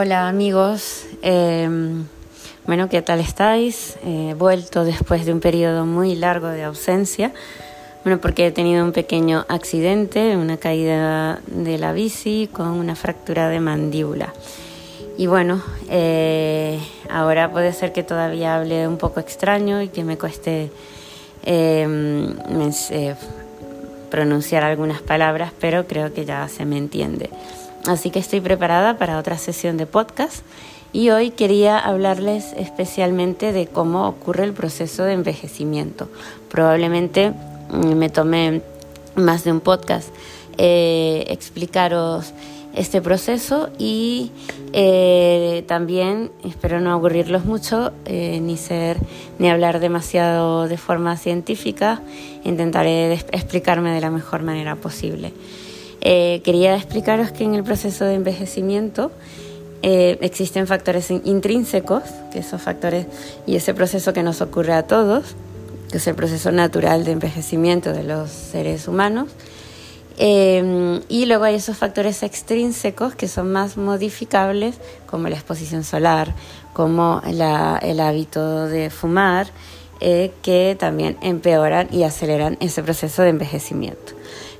Hola amigos, eh, bueno, ¿qué tal estáis? He vuelto después de un periodo muy largo de ausencia, bueno, porque he tenido un pequeño accidente, una caída de la bici con una fractura de mandíbula. Y bueno, eh, ahora puede ser que todavía hable un poco extraño y que me cueste eh, eh, pronunciar algunas palabras, pero creo que ya se me entiende. Así que estoy preparada para otra sesión de podcast. Y hoy quería hablarles especialmente de cómo ocurre el proceso de envejecimiento. Probablemente mm, me tomé más de un podcast eh, explicaros este proceso y eh, también espero no aburrirlos mucho eh, ni ser ni hablar demasiado de forma científica. Intentaré explicarme de la mejor manera posible eh, quería explicaros que en el proceso de envejecimiento eh, existen factores intrínsecos, que esos factores y ese proceso que nos ocurre a todos, que es el proceso natural de envejecimiento de los seres humanos. Eh, y luego hay esos factores extrínsecos que son más modificables, como la exposición solar, como el hábito de fumar, que también empeoran y aceleran ese proceso de envejecimiento.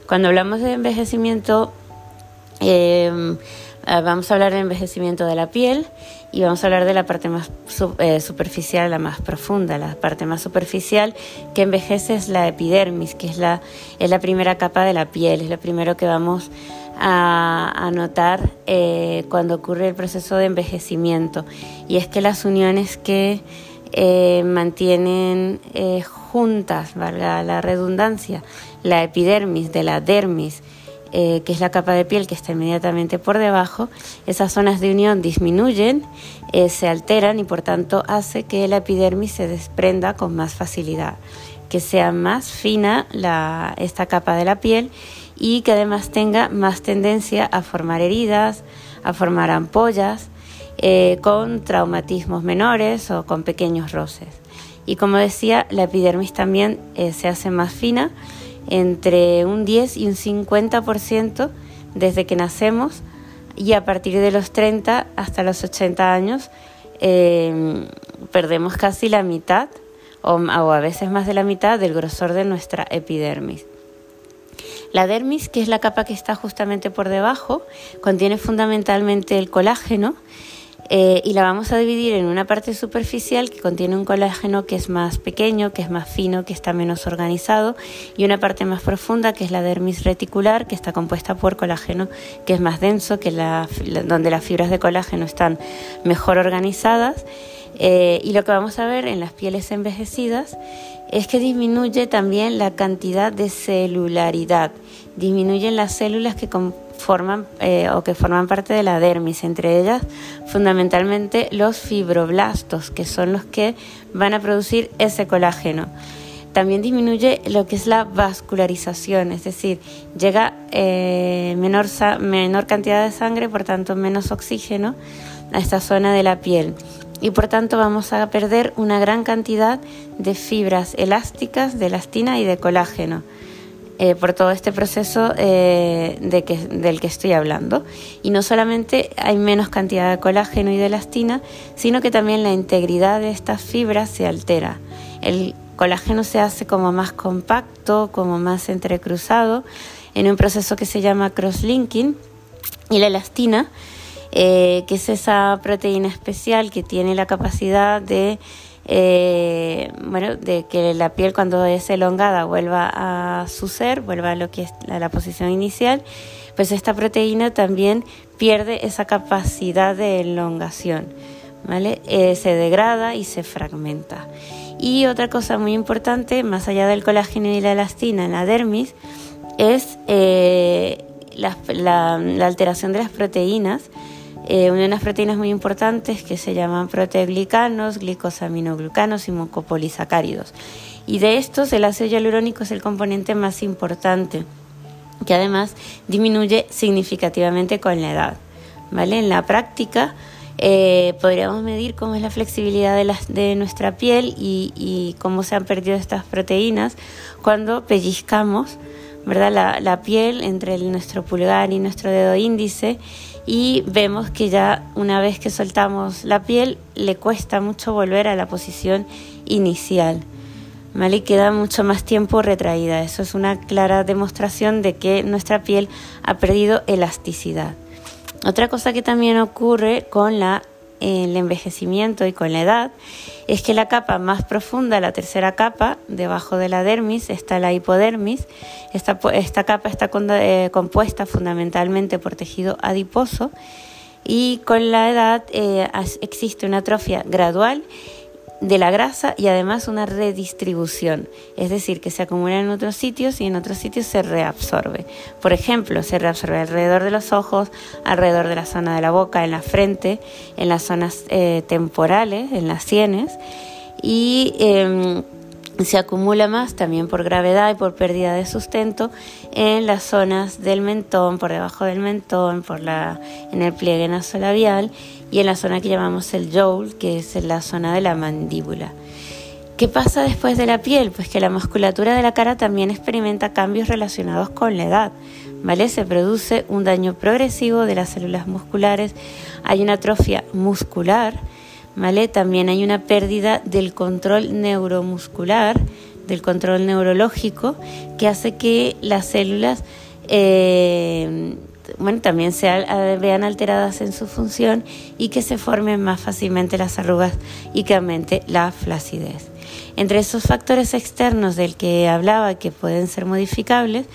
Cuando hablamos de envejecimiento, eh, ah, vamos a hablar de envejecimiento de la piel y vamos a hablar de la parte más eh, superficial, la más profunda. La parte más superficial que envejece es la epidermis, que es la, es la primera capa de la piel, es lo primero que vamos a, notar eh, cuando ocurre el proceso de envejecimiento. Y es que las uniones que mantienen juntas, valga la redundancia, la epidermis de la dermis, eh, que es la capa de piel que está inmediatamente por debajo, esas zonas de unión disminuyen, eh, se alteran y por tanto hace que la epidermis se desprenda con más facilidad, que sea más fina esta capa de la piel y que además tenga más tendencia a formar heridas, a formar ampollas, eh, con traumatismos menores o con pequeños roces. Y como decía, la epidermis también se hace más fina, entre un 10 y un 50% desde que nacemos y a partir de los 30 hasta los 80 años eh, perdemos casi la mitad o a veces más de la mitad del grosor de nuestra epidermis. La dermis, que es la capa que está justamente por debajo, contiene fundamentalmente el colágeno eh, y la vamos a dividir en una parte superficial que contiene un colágeno que es más pequeño, que es más fino, que está menos organizado, y una parte más profunda que es la dermis reticular, que está compuesta por colágeno que es más denso, que la, donde las fibras de colágeno están mejor organizadas. Eh, y lo que vamos a ver en las pieles envejecidas es que disminuye también la cantidad de celularidad, disminuyen las células que forman eh, o que forman parte de la dermis, entre ellas fundamentalmente los fibroblastos, que son los que van a producir ese colágeno. También disminuye lo que es la vascularización, es decir, llega eh, menor, menor cantidad de sangre, por tanto menos oxígeno a esta zona de la piel y por tanto vamos a perder una gran cantidad de fibras elásticas, de elastina y de colágeno. Eh, por todo este proceso eh, del que estoy hablando. Y no solamente hay menos cantidad de colágeno y de elastina, sino que también la integridad de estas fibras se altera. El colágeno se hace como más compacto, como más entrecruzado, en un proceso que se llama crosslinking, y la elastina, eh, que es esa proteína especial que tiene la capacidad de eh, bueno, de que la piel cuando es elongada vuelva a su ser, vuelva a lo que es la posición inicial, pues esta proteína también pierde esa capacidad de elongación, ¿vale? Eh, se degrada y se fragmenta. Y otra cosa muy importante, más allá del colágeno y la elastina en la dermis, es eh, la alteración de las proteínas eh, unas proteínas muy importantes que se llaman proteoglicanos, glicosaminoglucanos y mucopolisacáridos. Y de estos el ácido hialurónico es el componente más importante, que además disminuye significativamente con la edad. ¿vale? En la práctica eh, podríamos medir cómo es la flexibilidad de, de nuestra piel y, cómo se han perdido estas proteínas cuando pellizcamos ¿verdad? La piel entre nuestro pulgar y nuestro dedo índice y vemos que ya una vez que soltamos la piel le cuesta mucho volver a la posición inicial. ¿Vale? Y queda mucho más tiempo retraída. Eso es una clara demostración de que nuestra piel ha perdido elasticidad. Otra cosa que también ocurre con la el envejecimiento y con la edad es que la capa más profunda, la tercera capa, debajo de la dermis, está la hipodermis. Esta, esta capa está eh, compuesta fundamentalmente por tejido adiposo y con la edad eh, existe una atrofia gradual de la grasa y además una redistribución, es decir, que se acumula en otros sitios y en otros sitios se reabsorbe. Por ejemplo, se reabsorbe alrededor de los ojos, alrededor de la zona de la boca, en la frente, en las zonas eh, temporales, en las sienes y em, se acumula más también por gravedad y por pérdida de sustento en las zonas del mentón, por debajo del mentón, por la, en el pliegue nasolabial y en la zona que llamamos el jowl, que es la zona de la mandíbula. ¿Qué pasa después de la piel? Pues que la musculatura de la cara también experimenta cambios relacionados con la edad. ¿Vale? Se produce un daño progresivo de las células musculares, hay una atrofia muscular, ¿vale? También hay una pérdida del control neuromuscular, del control neurológico, que hace que las células eh, bueno, también se vean alteradas en su función y que se formen más fácilmente las arrugas y que aumente la flacidez. Entre esos factores externos del que hablaba que pueden ser modificables,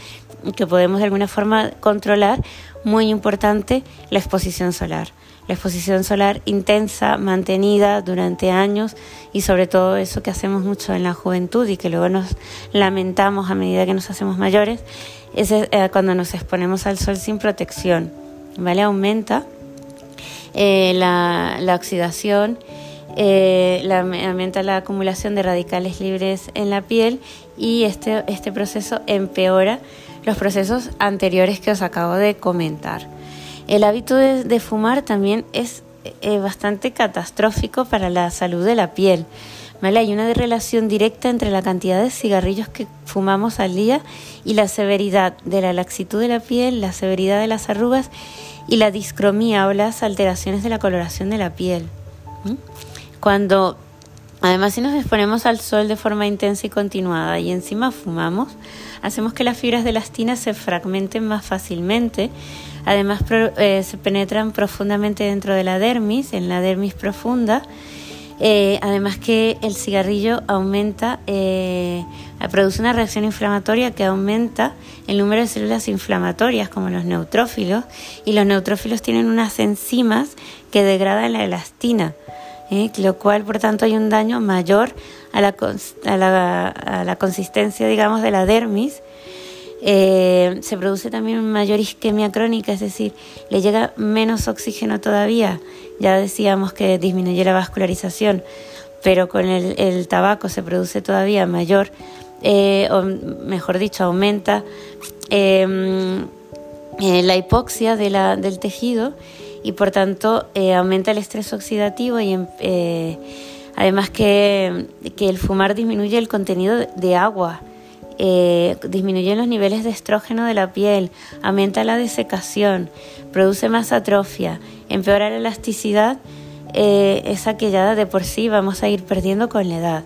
que podemos de alguna forma controlar, muy importante la exposición solar. La exposición solar intensa, mantenida durante años y sobre todo eso que hacemos mucho en la juventud y que luego nos lamentamos a medida que nos hacemos mayores, es eh, cuando nos exponemos al sol sin protección, ¿vale? Aumenta eh, la, oxidación, eh, aumenta la acumulación de radicales libres en la piel y este, este proceso empeora los procesos anteriores que os acabo de comentar. El hábito de, fumar también es bastante catastrófico para la salud de la piel. Hay una relación directa entre la cantidad de cigarrillos que fumamos al día y la severidad de la laxitud de la piel, la severidad de las arrugas y la discromía o las alteraciones de la coloración de la piel. Cuando Además, si nos exponemos al sol de forma intensa y continuada y encima fumamos, hacemos que las fibras de elastina se fragmenten más fácilmente. Además, eh, se penetran profundamente dentro de la dermis, en la dermis profunda, eh, además que el cigarrillo aumenta, eh, produce una reacción inflamatoria que aumenta el número de células inflamatorias como los neutrófilos y los neutrófilos tienen unas enzimas que degradan la elastina, ¿eh? lo cual por tanto hay un daño mayor a la, a la, a la consistencia digamos de la dermis eh, se produce también mayor isquemia crónica, es decir, le llega menos oxígeno todavía. Ya decíamos que disminuye la vascularización, pero con el, tabaco se produce todavía mayor, eh, o mejor dicho, aumenta em, eh, la hipoxia del tejido y por tanto aumenta el estrés oxidativo y em, además que, que el fumar disminuye el contenido de agua eh, disminuye los niveles de estrógeno de la piel, aumenta la desecación, produce más atrofia, empeora la elasticidad, eh, esa que ya de por sí vamos a ir perdiendo con la edad.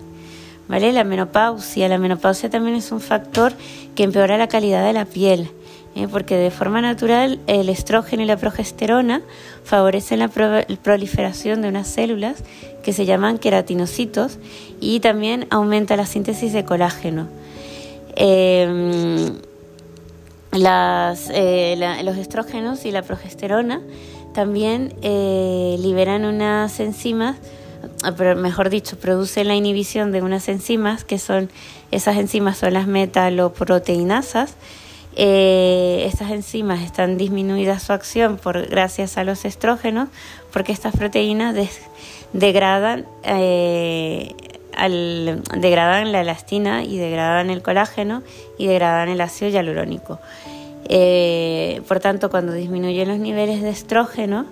¿Vale? La menopausia. La menopausia también es un factor que empeora la calidad de la piel, ¿eh? porque de forma natural el estrógeno y la progesterona favorecen la proliferación de unas células que se llaman queratinocitos y también aumenta la síntesis de colágeno. Em, eh, los estrógenos y la progesterona también eh, liberan unas enzimas, ah, mejor dicho, producen la inhibición de unas enzimas que son, esas enzimas son las metaloproteinasas. Eh, estas enzimas están disminuidas su acción por gracias a los estrógenos, porque estas proteínas degradan degradan la elastina y degradan el colágeno y degradan el ácido hialurónico. Eh, por tanto, cuando disminuyen los niveles de estrógeno,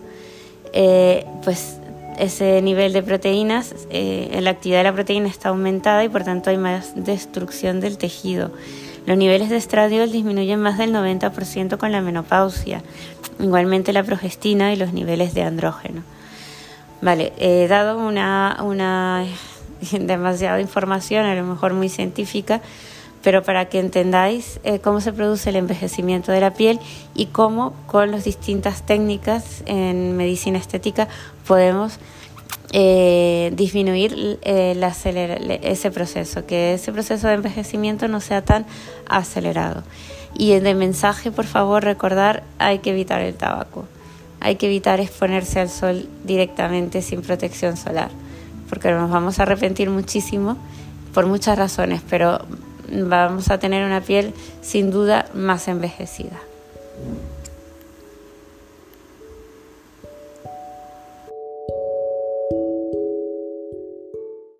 eh, pues ese nivel de proteínas, eh, la actividad de la proteína está aumentada y por tanto hay más destrucción del tejido. Los niveles de estradiol disminuyen más del 90% con la menopausia, igualmente la progestina y los niveles de andrógeno. Vale, he dado una, una demasiada información, a lo mejor muy científica, pero para que entendáis eh, cómo se produce el envejecimiento de la piel y cómo con las distintas técnicas en medicina estética podemos eh, disminuir eh, ese proceso, que ese proceso de envejecimiento no sea tan acelerado. Y de mensaje, por favor, recordar, hay que evitar el tabaco, hay que evitar exponerse al sol directamente sin protección solar, porque nos vamos a arrepentir muchísimo por muchas razones, pero vamos a tener una piel sin duda más envejecida.